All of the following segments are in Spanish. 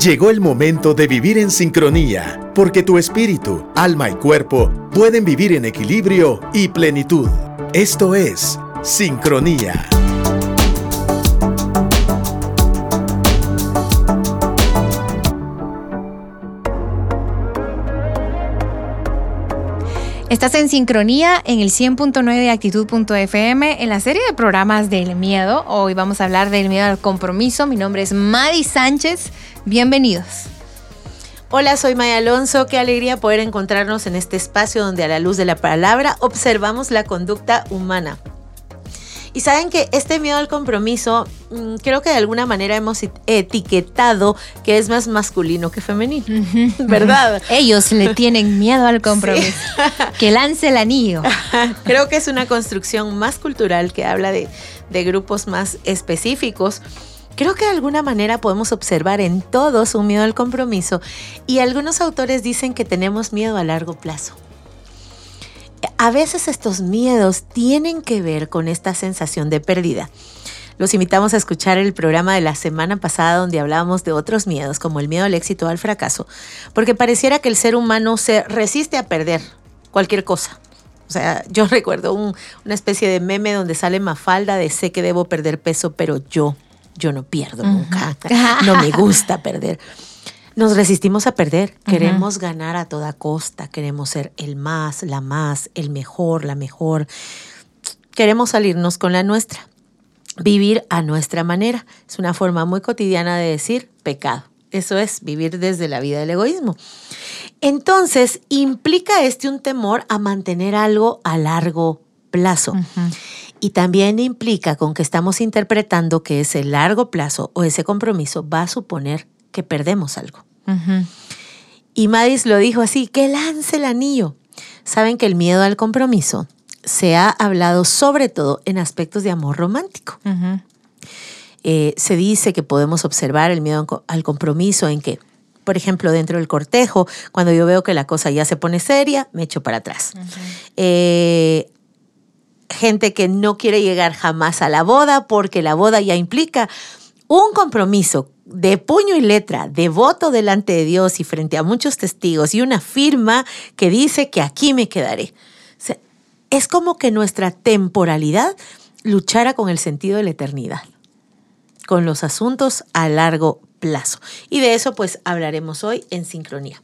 Llegó el momento de vivir en sincronía, porque tu espíritu, alma y cuerpo pueden vivir en equilibrio y plenitud. Esto es sincronía. Estás en sincronía en el 100.9 de actitud.fm en la serie de programas del miedo. Hoy vamos a hablar del miedo al compromiso. Mi nombre es Madi Sánchez. Bienvenidos. Hola, soy Maya Alonso. Qué alegría poder encontrarnos en este espacio donde a la luz de la palabra observamos la conducta humana. Y saben que este miedo al compromiso, mm, creo que de alguna manera hemos etiquetado que es más masculino que femenino, ¿verdad? Ellos le tienen miedo al compromiso. Que lance el anillo. creo que es una construcción más cultural que habla de, de grupos más específicos. Creo que de alguna manera podemos observar en todos un miedo al compromiso y algunos autores dicen que tenemos miedo a largo plazo a veces estos miedos tienen que ver con esta sensación de pérdida. Los invitamos a escuchar el programa de la semana pasada donde hablábamos de otros miedos, como el miedo al éxito o al fracaso, porque pareciera que el ser humano se resiste a perder cualquier cosa. O sea, yo recuerdo una especie de meme donde sale Mafalda de sé que debo perder peso, pero yo, yo no pierdo nunca. No me gusta perder. Nos resistimos a perder, queremos ganar a toda costa, queremos ser el más, la más, el mejor, la mejor. Queremos salirnos con la nuestra, vivir a nuestra manera. Es una forma muy cotidiana de decir pecado. Eso es vivir desde la vida del egoísmo. Entonces, implica este un temor a mantener algo a largo plazo. Y también implica con que estamos interpretando que ese largo plazo o ese compromiso va a suponer que perdemos algo. Y Madis lo dijo así, que lance el anillo. Saben que el miedo al compromiso se ha hablado sobre todo en aspectos de amor romántico. Eh, se dice que podemos observar el miedo al compromiso en que, por ejemplo, dentro del cortejo, cuando yo veo que la cosa ya se pone seria, me echo para atrás. Eh, gente que no quiere llegar jamás a la boda porque la boda ya implica un compromiso de puño y letra, de voto delante de Dios y frente a muchos testigos y una firma que dice que aquí me quedaré. es como que nuestra temporalidad luchara con el sentido de la eternidad, con los asuntos a largo plazo. Y de eso pues hablaremos hoy en sincronía.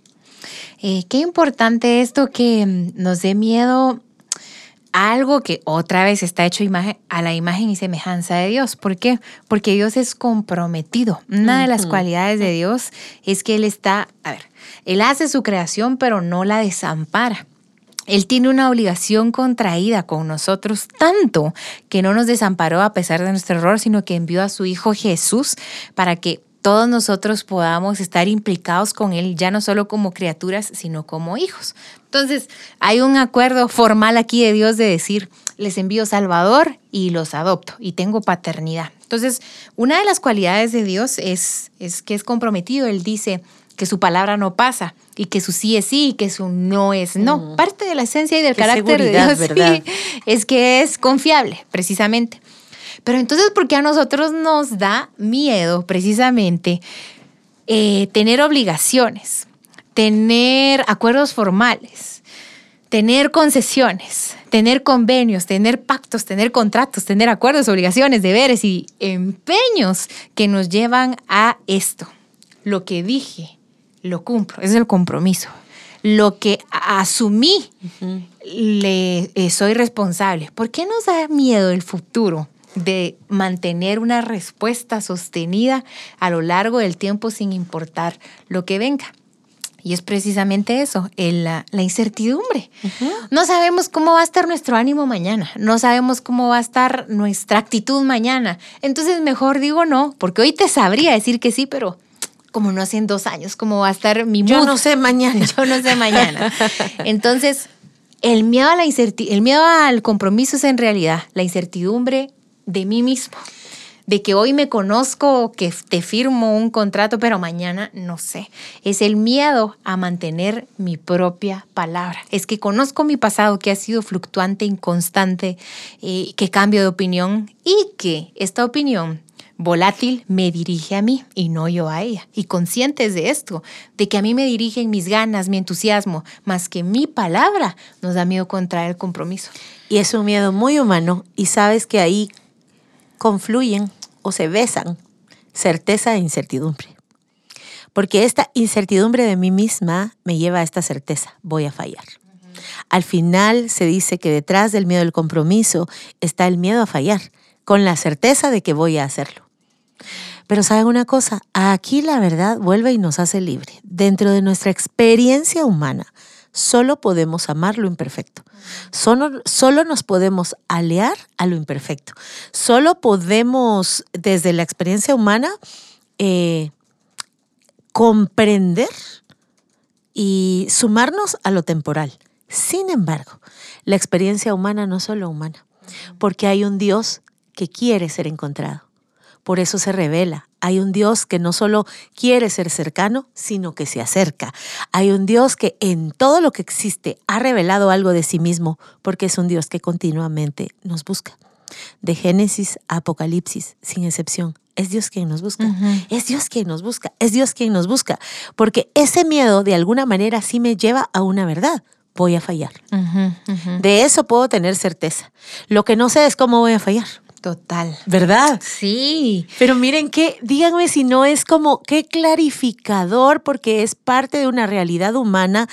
Eh, qué importante esto que mm, nos dé miedo algo que otra vez está hecho a la imagen y semejanza de Dios. ¿Por qué? Porque Dios es comprometido. Una de las cualidades de Dios es que Él está, a ver, Él hace su creación, pero no la desampara. Él tiene una obligación contraída con nosotros tanto que no nos desamparó a pesar de nuestro error, sino que envió a su Hijo Jesús para que todos nosotros podamos estar implicados con Él, ya no solo como criaturas, sino como hijos. Entonces, hay un acuerdo formal aquí de Dios de decir, les envío Salvador y los adopto y tengo paternidad. Entonces, una de las cualidades de Dios es, es que es comprometido. Él dice que su palabra no pasa y que su sí es sí y que su no es no. Parte de la esencia y del carácter de Dios es que es confiable, precisamente. Pero entonces, ¿por qué a nosotros nos da miedo precisamente eh, tener obligaciones, tener acuerdos formales, tener concesiones, tener convenios, tener pactos, tener contratos, tener acuerdos, obligaciones, deberes y empeños que nos llevan a esto? Lo que dije, lo cumplo, es el compromiso lo que asumí, le eh, soy responsable. ¿Por qué nos da miedo el futuro? De mantener una respuesta sostenida a lo largo del tiempo sin importar lo que venga. Y es precisamente eso, la, incertidumbre. No sabemos cómo va a estar nuestro ánimo mañana, no sabemos cómo va a estar nuestra actitud mañana. Entonces mejor digo no, porque hoy te sabría decir que sí, pero como no en dos años cómo va a estar mi mood. Yo no sé mañana. Yo no sé mañana. Entonces, el miedo, a la el miedo al compromiso es en realidad la incertidumbre de mí mismo, de que hoy me conozco, que te firmo un contrato, pero mañana no sé. Es el miedo a mantener mi propia palabra. Es que conozco mi pasado, que ha sido fluctuante, inconstante, eh, que cambio de opinión y que esta opinión volátil me dirige a mí y no yo a ella. Y conscientes de esto, de que a mí me dirigen mis ganas, mi entusiasmo, más que mi palabra, nos da miedo contraer el compromiso. Y es un miedo muy humano y sabes que ahí confluyen o se besan certeza e incertidumbre. Porque esta incertidumbre de mí misma me lleva a esta certeza, voy a fallar. Al final se dice que detrás del miedo al compromiso está el miedo a fallar, con la certeza de que voy a hacerlo. Pero saben una cosa, aquí la verdad vuelve y nos hace libre. Dentro de nuestra experiencia humana, solo podemos amar lo imperfecto. Solo, solo, nos podemos aliar a lo imperfecto. Solo podemos, desde la experiencia humana, eh, comprender y sumarnos a lo temporal. Sin embargo, la experiencia humana no es solo humana, porque hay un Dios que quiere ser encontrado. Por eso se revela. Hay un Dios que no solo quiere ser cercano, sino que se acerca. Hay un Dios que en todo lo que existe ha revelado algo de sí mismo, porque es un Dios que continuamente nos busca. De Génesis a Apocalipsis, sin excepción, es Dios quien nos busca. Es Dios quien nos busca. Es Dios quien nos busca. Porque ese miedo de alguna manera sí me lleva a una verdad. Voy a fallar. De eso puedo tener certeza. Lo que no sé es cómo voy a fallar. Total. ¿Verdad? Sí. Pero miren que, díganme si no es como qué clarificador, porque es parte de una realidad humana,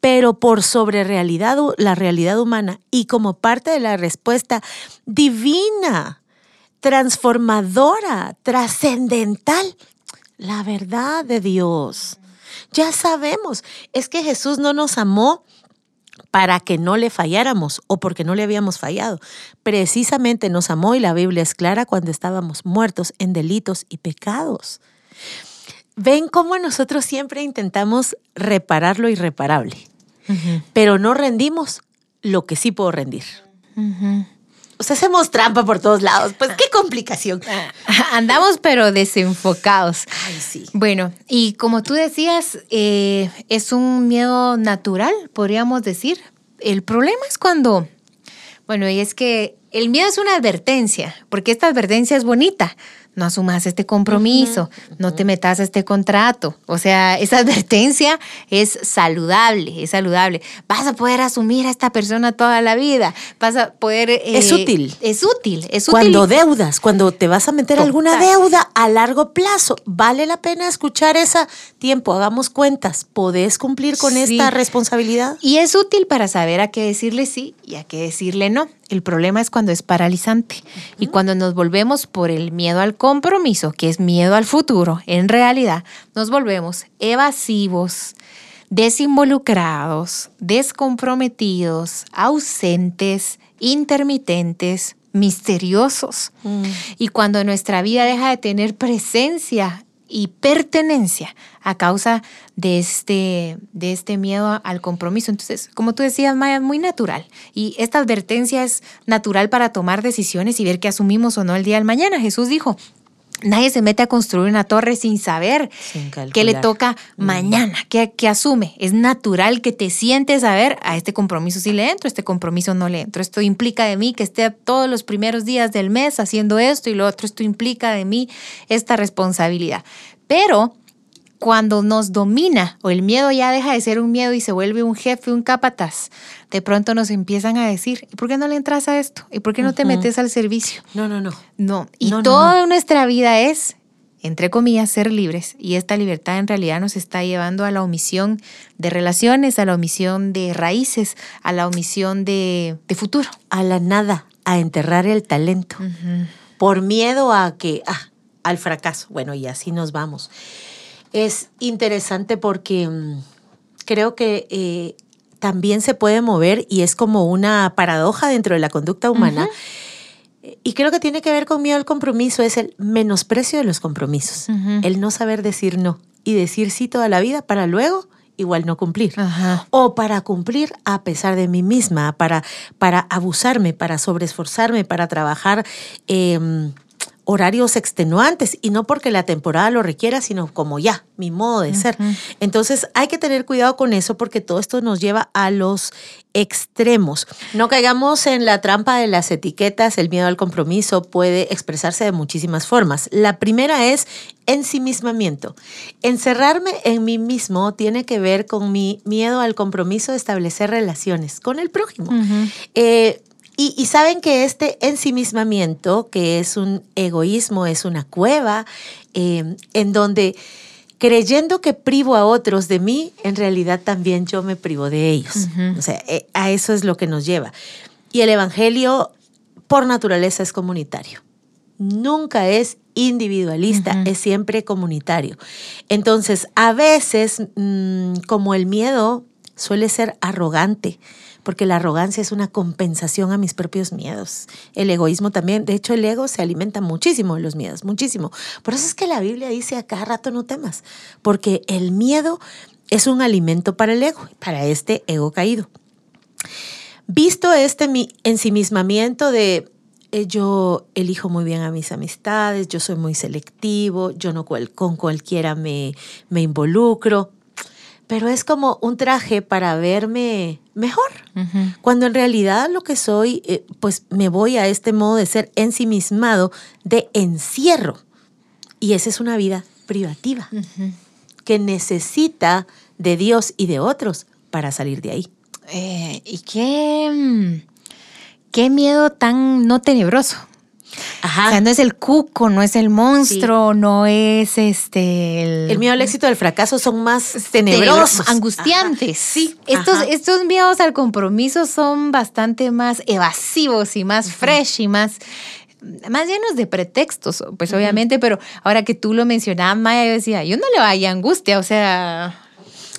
pero por sobre realidad, la realidad humana y como parte de la respuesta divina, transformadora, trascendental, la verdad de Dios. Ya sabemos, es que Jesús no nos amó para que no le falláramos o porque no le habíamos fallado. Precisamente nos amó y la Biblia es clara cuando estábamos muertos en delitos y pecados. Ven cómo nosotros siempre intentamos reparar lo irreparable, pero no rendimos lo que sí puedo rendir. Hacemos trampa por todos lados. Pues qué complicación. Andamos pero desenfocados. Ay, sí. Bueno, y como tú decías, eh, es un miedo natural, podríamos decir. El problema es cuando, bueno, y es que el miedo es una advertencia, porque esta advertencia es bonita no asumas este compromiso, no te metas a este contrato. O sea, esa advertencia es saludable, es saludable. Vas a poder asumir a esta persona toda la vida, vas a poder... Eh, es útil. Es útil, es útil. Cuando deudas, cuando te vas a meter alguna deuda a largo plazo, vale la pena escuchar esa tiempo, hagamos cuentas, ¿podés cumplir con esta responsabilidad? Y es útil para saber a qué decirle sí y a qué decirle no. El problema es cuando es paralizante y cuando nos volvemos por el miedo al compromiso, que es miedo al futuro, en realidad nos volvemos evasivos, desinvolucrados, descomprometidos, ausentes, intermitentes, misteriosos. Mm. Y cuando nuestra vida deja de tener presencia y pertenencia a causa de este, de este miedo al compromiso. Entonces, como tú decías, Maya, es muy natural. Y esta advertencia es natural para tomar decisiones y ver qué asumimos o no el día del mañana. Jesús dijo, Nadie se mete a construir una torre sin saber qué le toca mm. mañana, qué, asume. Es natural que te sientes a ver, a este compromiso sí le entro, este compromiso no le entro. Esto implica de mí que esté todos los primeros días del mes haciendo esto y lo otro. Esto implica de mí esta responsabilidad. Pero cuando nos domina o el miedo ya deja de ser un miedo y se vuelve un jefe, un capataz, de pronto nos empiezan a decir, ¿y por qué no le entras a esto? ¿Y por qué no te metes al servicio? No, no, no. No, y toda nuestra vida es, entre comillas, ser libres. Y esta libertad en realidad nos está llevando a la omisión de relaciones, a la omisión de raíces, a la omisión de, futuro. A la nada, a enterrar el talento. Por miedo a que, ah, al fracaso. Bueno, y así nos vamos es interesante porque mm, creo que eh, también se puede mover y es como una paradoja dentro de la conducta humana. Y creo que tiene que ver con miedo al compromiso, es el menosprecio de los compromisos, el no saber decir no y decir sí toda la vida para luego igual no cumplir. O para cumplir a pesar de mí misma, para, para abusarme, para sobreesforzarme, para trabajar. Em, horarios extenuantes y no porque la temporada lo requiera, sino como ya, mi modo de ser. Entonces hay que tener cuidado con eso porque todo esto nos lleva a los extremos. No caigamos en la trampa de las etiquetas, el miedo al compromiso puede expresarse de muchísimas formas. La primera es ensimismamiento. Encerrarme en mí mismo tiene que ver con mi miedo al compromiso de establecer relaciones con el prójimo. Eh, y, saben que este ensimismamiento, que es un egoísmo, es una cueva eh, en donde creyendo que privo a otros de mí, en realidad también yo me privo de ellos. O sea, eh, a eso es lo que nos lleva. Y el Evangelio, por naturaleza, es comunitario. Nunca es individualista, es siempre comunitario. Entonces, a veces, mm, como el miedo suele ser arrogante, porque la arrogancia es una compensación a mis propios miedos. El egoísmo también, de hecho el ego se alimenta muchísimo de los miedos, muchísimo. Por eso es que la Biblia dice a cada rato no temas, porque el miedo es un alimento para el ego, para este ego caído. Visto este mi ensimismamiento de eh, yo elijo muy bien a mis amistades, yo soy muy selectivo, yo no con cualquiera me, me involucro, pero es como un traje para verme mejor, cuando en realidad lo que soy, eh, pues me voy a este modo de ser ensimismado, de encierro. Y esa es una vida privativa, que necesita de Dios y de otros para salir de ahí. Eh, y qué, mm, qué miedo tan no tenebroso. Ajá. O sea, no es el cuco, no es el monstruo, no es este. El... miedo al éxito del fracaso son más tenebrosos. Angustiantes. Sí. Estos, estos miedos al compromiso son bastante más evasivos y más fresh y más más llenos de pretextos, pues obviamente, pero ahora que tú lo mencionabas, Maya, yo decía, yo no le vaya angustia, o sea...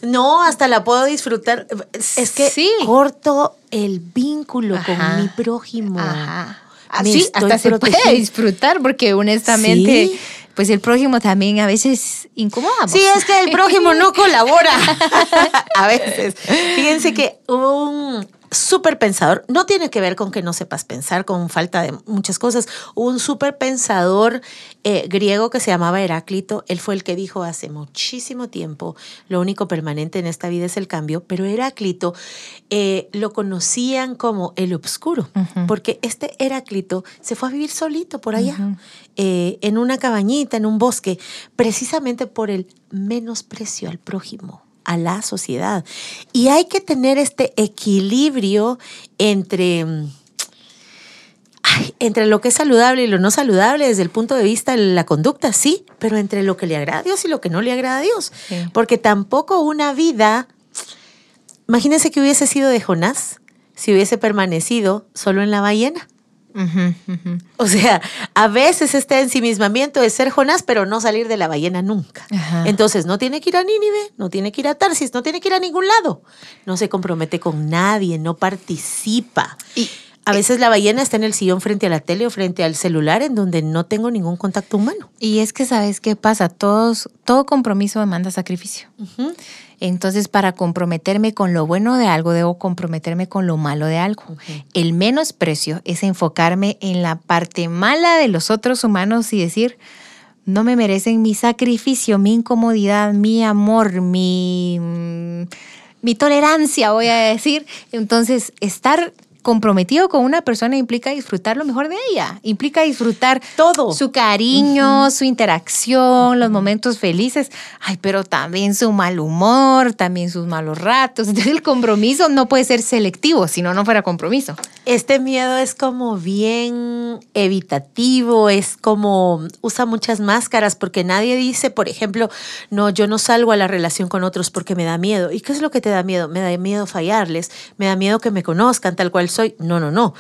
No, hasta la puedo disfrutar. Es que sí. corto el vínculo con mi prójimo. Ajá. Así hasta se puede disfrutar porque honestamente... Pues el prójimo también a veces incomoda. Sí, es que el prójimo no colabora. a veces. Fíjense que un súper pensador, no tiene que ver con que no sepas pensar, con falta de muchas cosas. Un súper pensador eh, griego que se llamaba Heráclito, él fue el que dijo hace muchísimo tiempo, lo único permanente en esta vida es el cambio, pero Heráclito eh, lo conocían como el obscuro, porque este Heráclito se fue a vivir solito por allá, eh, en una cabañita, en un bosque, precisamente por el menosprecio al prójimo a la sociedad. Y hay que tener este equilibrio entre, entre lo que es saludable y lo no saludable desde el punto de vista de la conducta, sí, pero entre lo que le agrada a Dios y lo que no le agrada a Dios. Porque tampoco una vida, imagínense que hubiese sido de Jonás si hubiese permanecido solo en la ballena. O sea, a veces este ensimismamiento es ser Jonás, pero no salir de la ballena nunca. Entonces, no tiene que ir a Nínive, no tiene que ir a Tarsis, no tiene que ir a ningún lado. No se compromete con nadie, no participa. Y a veces la ballena está en el sillón frente a la tele o frente al celular en donde no tengo ningún contacto humano. Y es que, ¿sabes qué pasa? Todos, todo compromiso demanda sacrificio. Entonces, para comprometerme con lo bueno de algo, debo comprometerme con lo malo de algo. El menosprecio es enfocarme en la parte mala de los otros humanos y decir, no me merecen mi sacrificio, mi incomodidad, mi amor, mi, mm, mi tolerancia, voy a decir. Entonces, estar comprometido con una persona implica disfrutar lo mejor de ella, implica disfrutar todo. Su cariño, su interacción, los momentos felices, ay, pero también su mal humor, también sus malos ratos. Entonces el compromiso no puede ser selectivo, si no, no fuera compromiso. Este miedo es como bien evitativo, es como usa muchas máscaras porque nadie dice, por ejemplo, no, yo no salgo a la relación con otros porque me da miedo. ¿Y qué es lo que te da miedo? Me da miedo fallarles, me da miedo que me conozcan tal cual soy. No, no, no.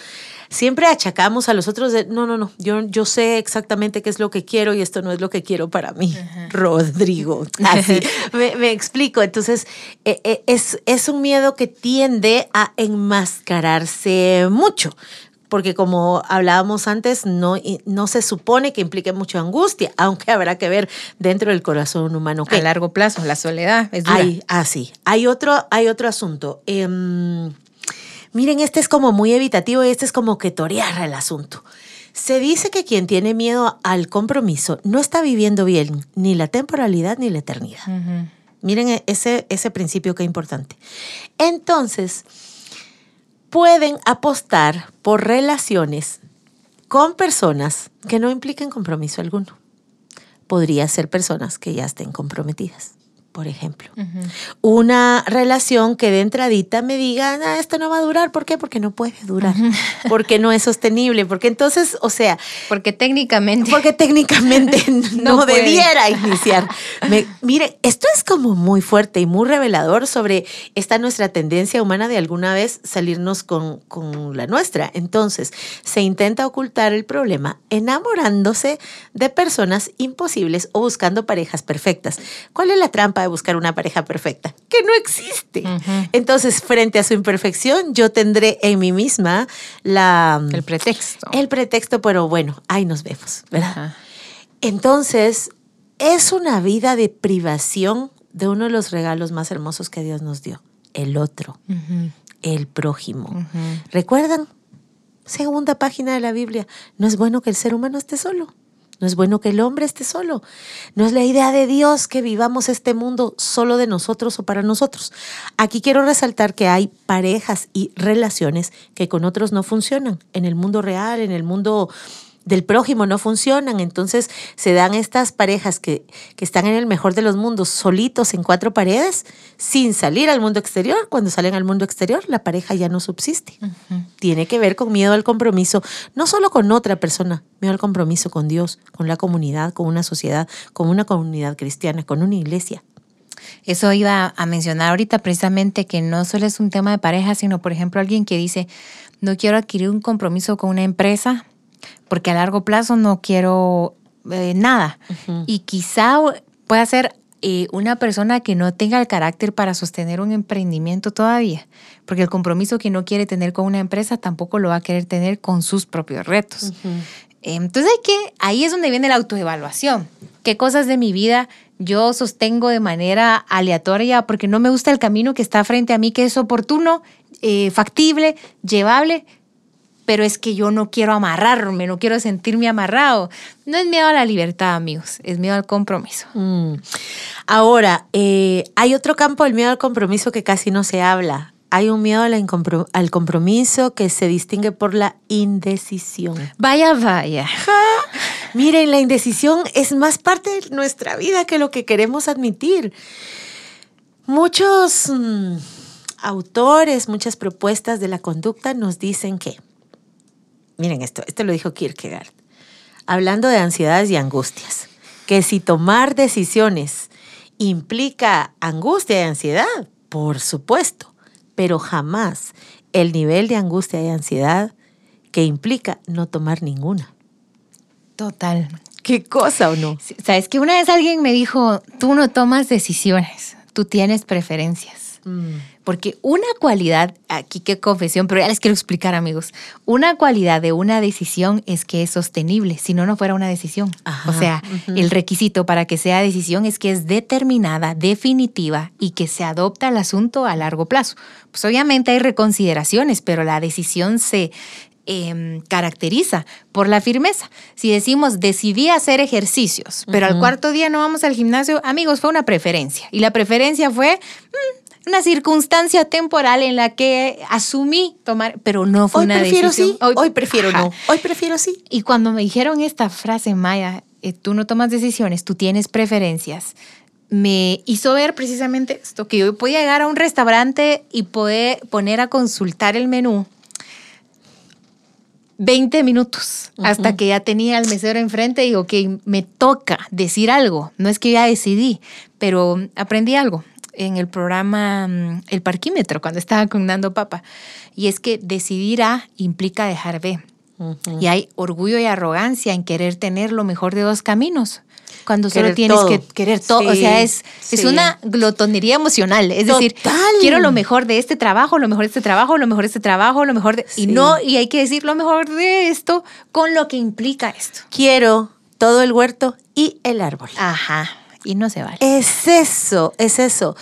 Siempre achacamos a los otros de, no, no, no, yo, yo sé exactamente qué es lo que quiero y esto no es lo que quiero para mí. Rodrigo, así, me, explico. Entonces, eh, eh, es, es un miedo que tiende a enmascararse mucho porque como hablábamos antes, no, no se supone que implique mucha angustia, aunque habrá que ver dentro del corazón humano. A largo plazo, la soledad es dura. Hay, ah, sí. Hay otro, hay otro asunto. Em, Miren, este es como muy evitativo y este es como que torear el asunto. Se dice que quien tiene miedo al compromiso no está viviendo bien ni la temporalidad ni la eternidad. Miren e- ese, ese principio que es importante. Entonces, pueden apostar por relaciones con personas que no impliquen compromiso alguno. Podría ser personas que ya estén comprometidas, por ejemplo. Una relación que de entradita me diga, "Ah, esto no va a durar. ¿Por qué? Porque no puede durar. Porque no es sostenible. Porque entonces, o sea, Porque técnicamente. porque técnicamente no, debiera iniciar. Me- mire, esto es como muy fuerte y muy revelador sobre esta nuestra tendencia humana de alguna vez salirnos con, con la nuestra. Entonces, se intenta ocultar el problema enamorándose de personas imposibles o buscando parejas perfectas. ¿Cuál es la trampa de buscar una pareja perfecta? Que no existe. Entonces, frente a su imperfección, yo tendré en mí misma la... El pretexto. El pretexto, pero bueno, ahí nos vemos, ¿verdad? Entonces, es una vida de privación de uno de los regalos más hermosos que Dios nos dio, el otro, el prójimo. ¿Recuerdan? Segunda página de la Biblia. No es bueno que el ser humano esté solo. No es bueno que el hombre esté solo. No es la idea de Dios que vivamos este mundo solo de nosotros o para nosotros. Aquí quiero resaltar que hay parejas y relaciones que con otros no funcionan. En el mundo real, en el mundo del prójimo no funcionan. Entonces se dan estas parejas que, que están en el mejor de los mundos, solitos en cuatro paredes, sin salir al mundo exterior. Cuando salen al mundo exterior, la pareja ya no subsiste. Tiene que ver con miedo al compromiso, no solo con otra persona, miedo al compromiso con Dios, con la comunidad, con una sociedad, con una comunidad cristiana, con una iglesia. Eso iba a mencionar ahorita precisamente que no solo es un tema de pareja, sino por ejemplo alguien que dice, no quiero adquirir un compromiso con una empresa porque a largo plazo no quiero eh, nada. Y quizá pueda ser eh, una persona que no tenga el carácter para sostener un emprendimiento todavía, porque el compromiso que no quiere tener con una empresa tampoco lo va a querer tener con sus propios retos. Entonces hay que, ahí es donde viene la autoevaluación. ¿Qué cosas de mi vida yo sostengo de manera aleatoria porque no me gusta el camino que está frente a mí, que es oportuno, eh, factible, llevable? Pero es que yo no quiero amarrarme, no quiero sentirme amarrado. No es miedo a la libertad, amigos, es miedo al compromiso. Mm. Ahora, eh, hay otro campo del miedo al compromiso que casi no se habla. Hay un miedo al compromiso que se distingue por la indecisión. Vaya, vaya. Miren, la indecisión es más parte de nuestra vida que lo que queremos admitir. Muchos mm, autores, muchas propuestas de la conducta nos dicen que, miren esto, esto lo dijo Kierkegaard, hablando de ansiedades y angustias, que si tomar decisiones implica angustia y ansiedad, por supuesto, pero jamás el nivel de angustia y ansiedad que implica no tomar ninguna. Total. ¿Qué cosa o no? Sabes que una vez alguien me dijo, tú no tomas decisiones, tú tienes preferencias. Porque una cualidad, aquí qué confesión, pero ya les quiero explicar amigos, una cualidad de una decisión es que es sostenible, si no, no fuera una decisión. Ajá, O sea, el requisito para que sea decisión es que es determinada, definitiva y que se adopta el asunto a largo plazo. Pues obviamente hay reconsideraciones, pero la decisión se em, caracteriza por la firmeza. Si decimos decidí hacer ejercicios, pero al cuarto día no vamos al gimnasio, amigos, fue una preferencia. Y la preferencia fue mm, una circunstancia temporal en la que asumí tomar, pero no fue Hoy una prefiero decisión. sí, hoy, prefiero Ajá. no, hoy prefiero sí. Y cuando me dijeron esta frase, Maya, eh, tú no tomas decisiones, tú tienes preferencias, me hizo ver precisamente esto, que yo podía llegar a un restaurante y poder poner a consultar el menú 20 minutos hasta que ya tenía al mesero enfrente y digo, ok, me toca decir algo. No es que ya decidí, pero aprendí algo en el programa mm, El Parquímetro, cuando estaba con Nando Papa. Y es que decidir A implica dejar B. Y hay orgullo y arrogancia en querer tener lo mejor de dos caminos. Cuando solo Querer tienes todo. que querer todo. o sea, es, es una glotonería emocional. Es decir, quiero lo mejor de este trabajo, lo mejor de este trabajo, lo mejor de este trabajo, lo mejor de... Sí. Y no, y hay que decir lo mejor de esto con lo que implica esto. Quiero todo el huerto y el árbol. Ajá. Y no se vale. Es eso, es eso.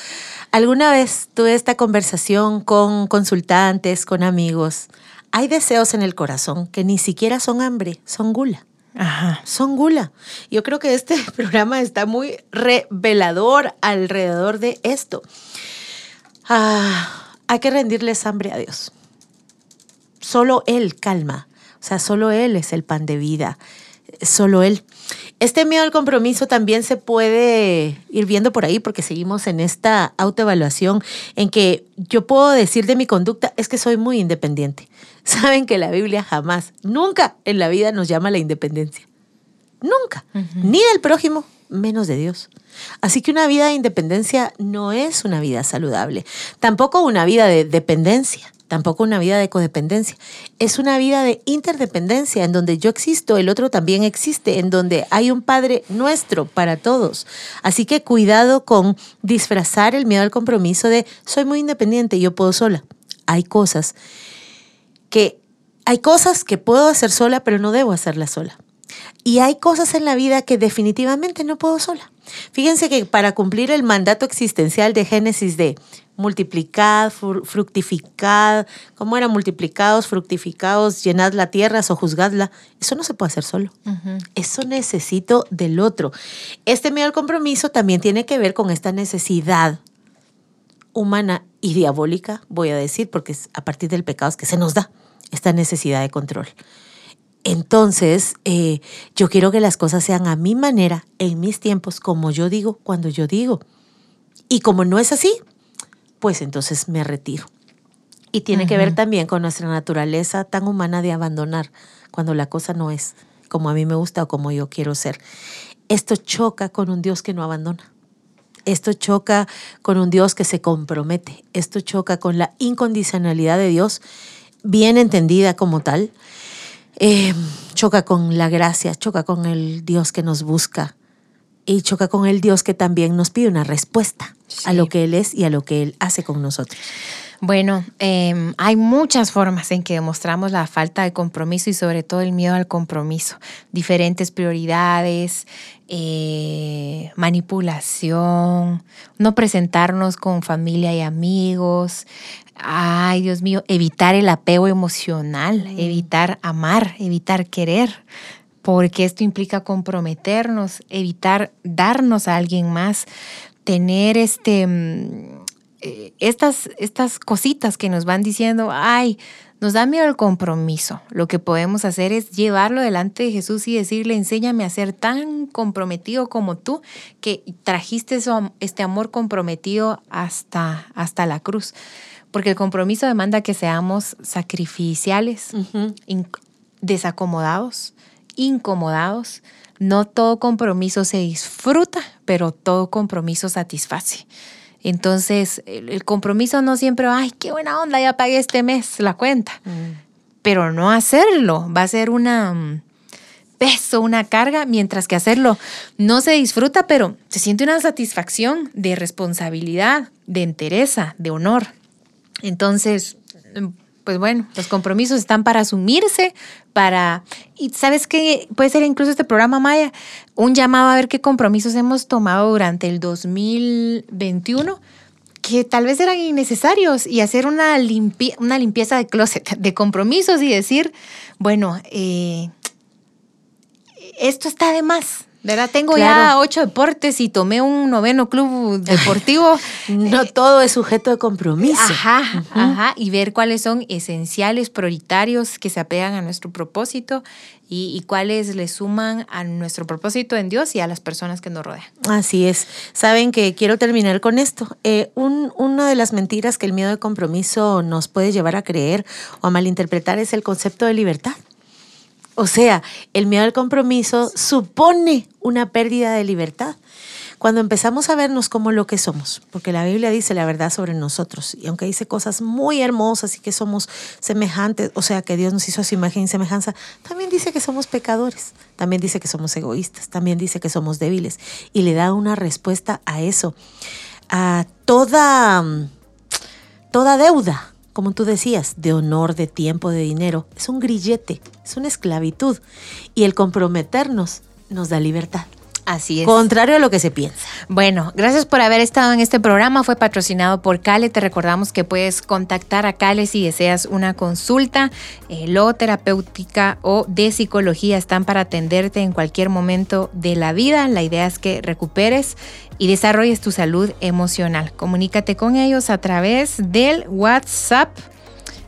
Alguna vez tuve esta conversación con consultantes, con amigos. hay deseos en el corazón que ni siquiera son hambre, son gula. Ajá. Son gula. Yo creo que este programa está muy revelador alrededor de esto. Ah, hay que rendirles hambre a Dios. Solo Él calma. O sea, solo Él es el pan de vida. Solo Él. Este miedo al compromiso también se puede ir viendo por ahí porque seguimos en esta autoevaluación en que yo puedo decir de mi conducta es que soy muy independiente. Saben que la Biblia jamás, nunca en la vida nos llama a la independencia. Nunca. Ni del prójimo, menos de Dios. Así que una vida de independencia no es una vida saludable. Tampoco una vida de dependencia tampoco una vida de codependencia. Es una vida de interdependencia, en donde yo existo, el otro también existe, en donde hay un Padre nuestro para todos. Así que cuidado con disfrazar el miedo al compromiso de soy muy independiente, yo puedo sola. Hay cosas que hay cosas que puedo hacer sola, pero no debo hacerlas sola. Y hay cosas en la vida que definitivamente no puedo sola. Fíjense que para cumplir el mandato existencial de Génesis de multiplicad, fructificad, ¿cómo era? Multiplicados, fructificados, llenad la tierra, sojuzgadla. Eso no se puede hacer solo. Eso necesito del otro. Este medio del compromiso también tiene que ver con esta necesidad humana y diabólica, voy a decir, porque es a partir del pecado es que se nos da esta necesidad de control. Entonces, eh, yo quiero que las cosas sean a mi manera, en mis tiempos, como yo digo, cuando yo digo. Y como no es así, pues entonces me retiro. Y tiene que ver también con nuestra naturaleza tan humana de abandonar cuando la cosa no es como a mí me gusta o como yo quiero ser. Esto choca con un Dios que no abandona. Esto choca con un Dios que se compromete. Esto choca con la incondicionalidad de Dios, bien entendida como tal. Eh, choca con la gracia, choca con el Dios que nos busca y choca con el Dios que también nos pide una respuesta a lo que Él es y a lo que Él hace con nosotros. Bueno, em, hay muchas formas en que demostramos la falta de compromiso y sobre todo el miedo al compromiso. Diferentes prioridades, eh, manipulación, no presentarnos con familia y amigos. Ay, Dios mío, evitar el apego emocional, mm. evitar amar, evitar querer, porque esto implica comprometernos, evitar darnos a alguien más, tener este, mm, eh, estas, estas cositas que nos van diciendo, ay, nos da miedo el compromiso. Lo que podemos hacer es llevarlo delante de Jesús y decirle, enséñame a ser tan comprometido como tú, que trajiste este amor comprometido hasta, hasta la cruz. Porque el compromiso demanda que seamos sacrificiales, desacomodados, incomodados. No todo compromiso se disfruta, pero todo compromiso satisface. Entonces, el, compromiso no siempre, ay, qué buena onda, ya pagué este mes la cuenta. Mm. Pero no hacerlo va a ser una mm, peso, una carga, mientras que hacerlo no se disfruta, pero se siente una satisfacción de responsabilidad, de entereza, de honor. Entonces, pues bueno, los compromisos están para asumirse, para... Y sabes qué, puede ser incluso este programa Maya, un llamado a ver qué compromisos hemos tomado durante el 2021 que tal vez eran innecesarios y hacer una, una limpieza de closet de compromisos y decir, bueno, eh, esto está de más, ¿verdad? Tengo ya ocho deportes y tomé un noveno club deportivo. no todo es sujeto de compromiso. Ajá, ajá. Y ver cuáles son esenciales, prioritarios, que se apegan a nuestro propósito y, cuáles le suman a nuestro propósito en Dios y a las personas que nos rodean. Así es. Saben que quiero terminar con esto. Eh, una de las mentiras que el miedo de compromiso nos puede llevar a creer o a malinterpretar es el concepto de libertad. O sea, el miedo al compromiso supone una pérdida de libertad. Cuando empezamos a vernos como lo que somos, porque la Biblia dice la verdad sobre nosotros, y aunque dice cosas muy hermosas y que somos semejantes, o sea, que Dios nos hizo a su imagen y semejanza, también dice que somos pecadores, también dice que somos egoístas, también dice que somos débiles, y le da una respuesta a eso. A toda, toda deuda como tú decías, de honor, de tiempo, de dinero. Es un grillete, es una esclavitud. Y el comprometernos nos da libertad. Así es. Contrario a lo que se piensa. Bueno, gracias por haber estado en este programa. Fue patrocinado por Cale. Te recordamos que puedes contactar a Cale si deseas una consulta eh, terapéutica o de psicología. Están para atenderte en cualquier momento de la vida. La idea es que recuperes y desarrolles tu salud emocional. Comunícate con ellos a través del WhatsApp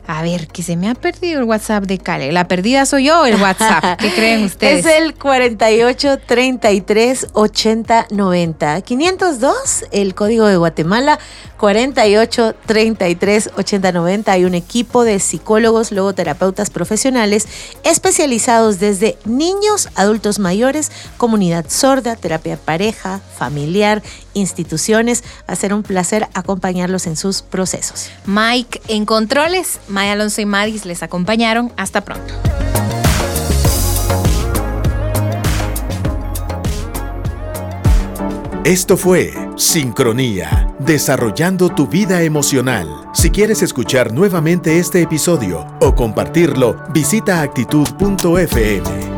a ver, que se me ha perdido el WhatsApp de Cale. La perdida soy yo, el WhatsApp. ¿Qué creen ustedes? Es el 48 33 80 90. 502, el código de Guatemala. 48 33 80 90. Hay un equipo de psicólogos, logoterapeutas profesionales especializados desde niños, adultos mayores, comunidad sorda, terapia pareja, familiar, instituciones. Va a ser un placer acompañarlos en sus procesos. Mike en controles. Maya Alonso y Madis les acompañaron. Hasta pronto. Esto fue Sincronía, desarrollando tu vida emocional. Si quieres escuchar nuevamente este episodio o compartirlo, visita actitud.fm.